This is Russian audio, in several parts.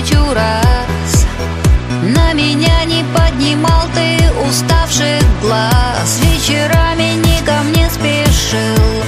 тысячу раз. На меня не поднимал ты уставших глаз. Вечерами не ко мне спешил.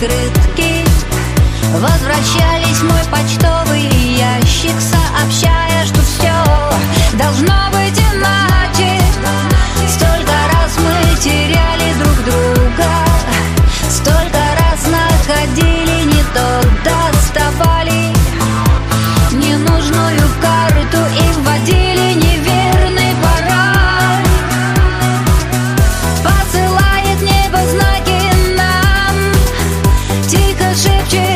открытки Возвращались мой почтовый ящик со szybciej